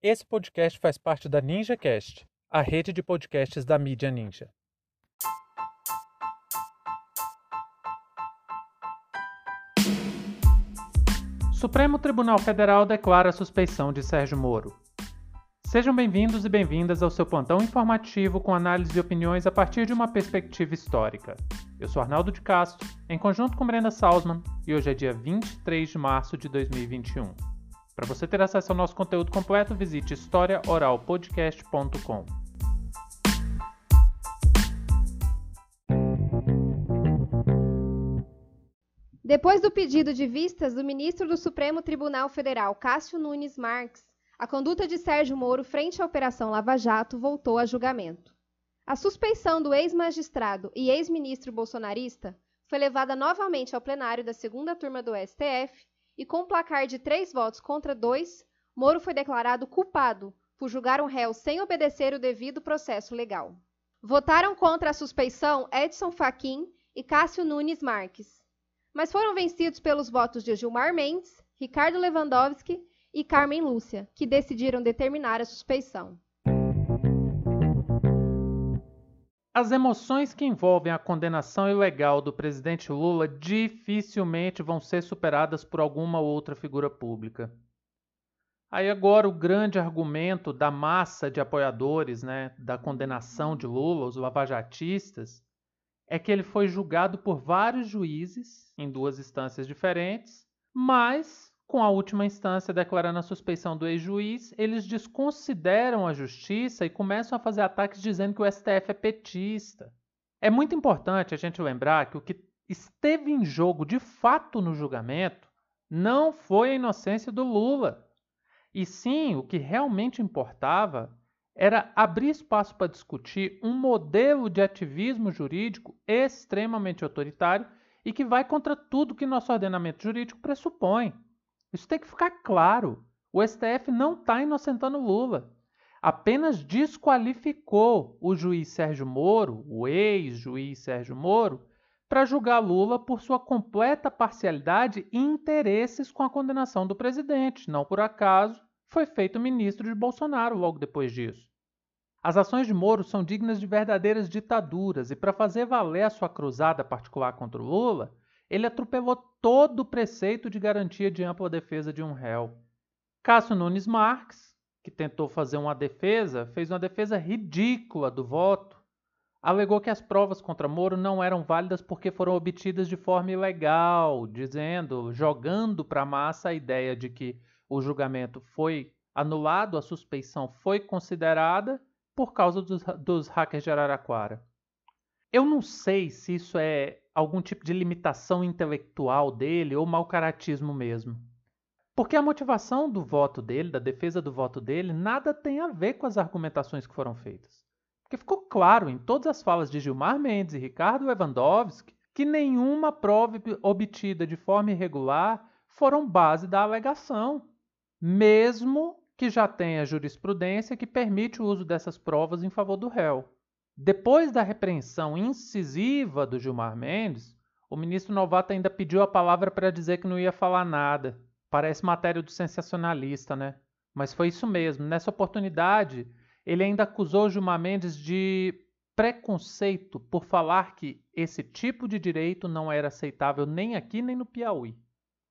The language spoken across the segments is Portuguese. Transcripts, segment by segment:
Esse podcast faz parte da NinjaCast, a rede de podcasts da mídia Ninja. Supremo Tribunal Federal declara a suspeição de Sérgio Moro. Sejam bem-vindos e bem-vindas ao seu plantão informativo com análise e opiniões a partir de uma perspectiva histórica. Eu sou Arnaldo de Castro, em conjunto com Brenda Salzman, e hoje é dia 23 de março de 2021. Para você ter acesso ao nosso conteúdo completo, visite historiaoralpodcast.com. Depois do pedido de vistas do ministro do Supremo Tribunal Federal, Cássio Nunes Marques, a conduta de Sérgio Moro frente à Operação Lava Jato voltou a julgamento. A suspeição do ex-magistrado e ex-ministro bolsonarista foi levada novamente ao plenário da segunda turma do STF e, com placar de três votos contra dois, Moro foi declarado culpado por julgar um réu sem obedecer o devido processo legal. Votaram contra a suspeição Edson Fachin e Cássio Nunes Marques, mas foram vencidos pelos votos de Gilmar Mendes, Ricardo Lewandowski e Carmen Lúcia, que decidiram determinar a suspeição. As emoções que envolvem a condenação ilegal do presidente Lula dificilmente vão ser superadas por alguma outra figura pública. Aí agora o grande argumento da massa de apoiadores né, da condenação de Lula, os lavajatistas, é que ele foi julgado por vários juízes em duas instâncias diferentes, mas com a última instância declarando a suspeição do ex-juiz, eles desconsideram a justiça e começam a fazer ataques dizendo que o STF é petista. É muito importante a gente lembrar que o que esteve em jogo de fato no julgamento não foi a inocência do Lula. E sim, o que realmente importava era abrir espaço para discutir um modelo de ativismo jurídico extremamente autoritário e que vai contra tudo que nosso ordenamento jurídico pressupõe. Isso tem que ficar claro. O STF não está inocentando Lula. Apenas desqualificou o juiz Sérgio Moro, o ex-juiz Sérgio Moro, para julgar Lula por sua completa parcialidade e interesses com a condenação do presidente. Não por acaso foi feito ministro de Bolsonaro logo depois disso. As ações de Moro são dignas de verdadeiras ditaduras e, para fazer valer a sua cruzada particular contra o Lula, ele atropelou todo o preceito de garantia de ampla defesa de um réu. Cássio Nunes Marques, que tentou fazer uma defesa, fez uma defesa ridícula do voto. Alegou que as provas contra Moro não eram válidas porque foram obtidas de forma ilegal, dizendo, jogando para a massa a ideia de que o julgamento foi anulado, a suspeição foi considerada por causa dos, dos hackers de Araraquara. Eu não sei se isso é algum tipo de limitação intelectual dele ou mau caratismo mesmo. Porque a motivação do voto dele, da defesa do voto dele, nada tem a ver com as argumentações que foram feitas. Porque ficou claro em todas as falas de Gilmar Mendes e Ricardo Lewandowski que nenhuma prova obtida de forma irregular foram base da alegação, mesmo que já tenha jurisprudência que permite o uso dessas provas em favor do réu. Depois da repreensão incisiva do Gilmar Mendes, o ministro Novato ainda pediu a palavra para dizer que não ia falar nada. Parece matéria do sensacionalista, né? Mas foi isso mesmo. Nessa oportunidade, ele ainda acusou Gilmar Mendes de preconceito por falar que esse tipo de direito não era aceitável nem aqui nem no Piauí.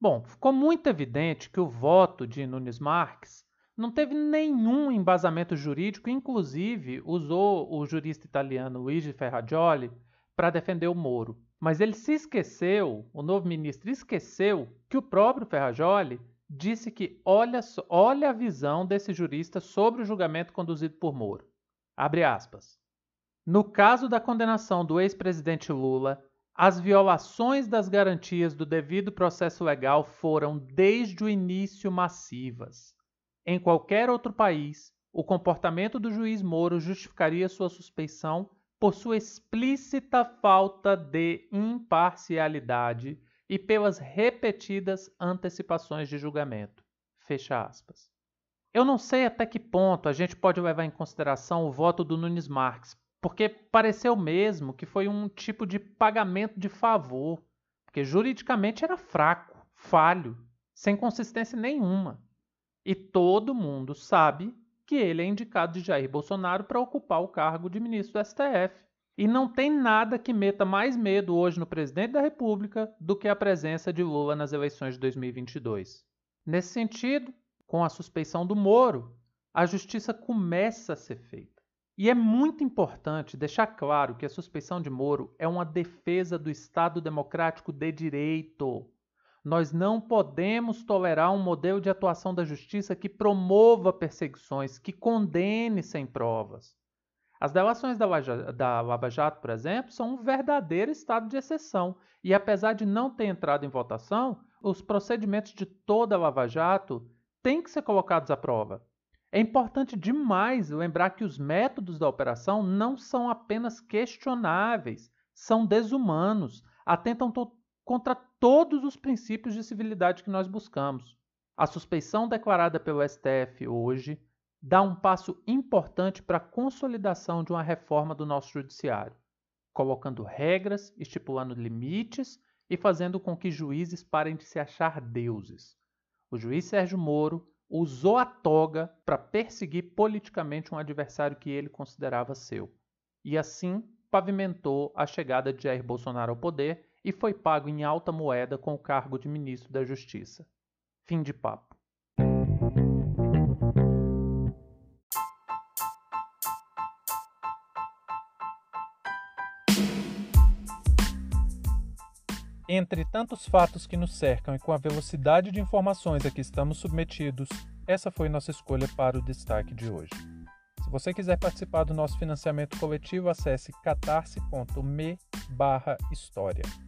Bom, ficou muito evidente que o voto de Nunes Marques não teve nenhum embasamento jurídico, inclusive usou o jurista italiano Luigi Ferrajoli para defender o Moro. Mas ele se esqueceu, o novo ministro esqueceu, que o próprio Ferrajoli disse que olha, olha a visão desse jurista sobre o julgamento conduzido por Moro. Abre aspas. No caso da condenação do ex-presidente Lula, as violações das garantias do devido processo legal foram desde o início massivas. Em qualquer outro país, o comportamento do juiz Moro justificaria sua suspeição por sua explícita falta de imparcialidade e pelas repetidas antecipações de julgamento. Fecha aspas. Eu não sei até que ponto a gente pode levar em consideração o voto do Nunes Marques, porque pareceu mesmo que foi um tipo de pagamento de favor, porque juridicamente era fraco, falho, sem consistência nenhuma. E todo mundo sabe que ele é indicado de Jair Bolsonaro para ocupar o cargo de ministro do STF. E não tem nada que meta mais medo hoje no presidente da República do que a presença de Lula nas eleições de 2022. Nesse sentido, com a suspeição do Moro, a justiça começa a ser feita. E é muito importante deixar claro que a suspeição de Moro é uma defesa do Estado democrático de direito. Nós não podemos tolerar um modelo de atuação da justiça que promova perseguições, que condene sem provas. As delações da, da Lava Jato, por exemplo, são um verdadeiro estado de exceção. E apesar de não ter entrado em votação, os procedimentos de toda a Lava Jato têm que ser colocados à prova. É importante demais lembrar que os métodos da operação não são apenas questionáveis, são desumanos, atentam contra todos os princípios de civilidade que nós buscamos. A suspeição declarada pelo STF hoje dá um passo importante para a consolidação de uma reforma do nosso judiciário, colocando regras, estipulando limites e fazendo com que juízes parem de se achar deuses. O juiz Sérgio Moro usou a toga para perseguir politicamente um adversário que ele considerava seu, e assim pavimentou a chegada de Jair Bolsonaro ao poder e foi pago em alta moeda com o cargo de ministro da Justiça. Fim de papo. Entre tantos fatos que nos cercam e com a velocidade de informações a que estamos submetidos, essa foi nossa escolha para o destaque de hoje. Se você quiser participar do nosso financiamento coletivo, acesse catarse.me/história.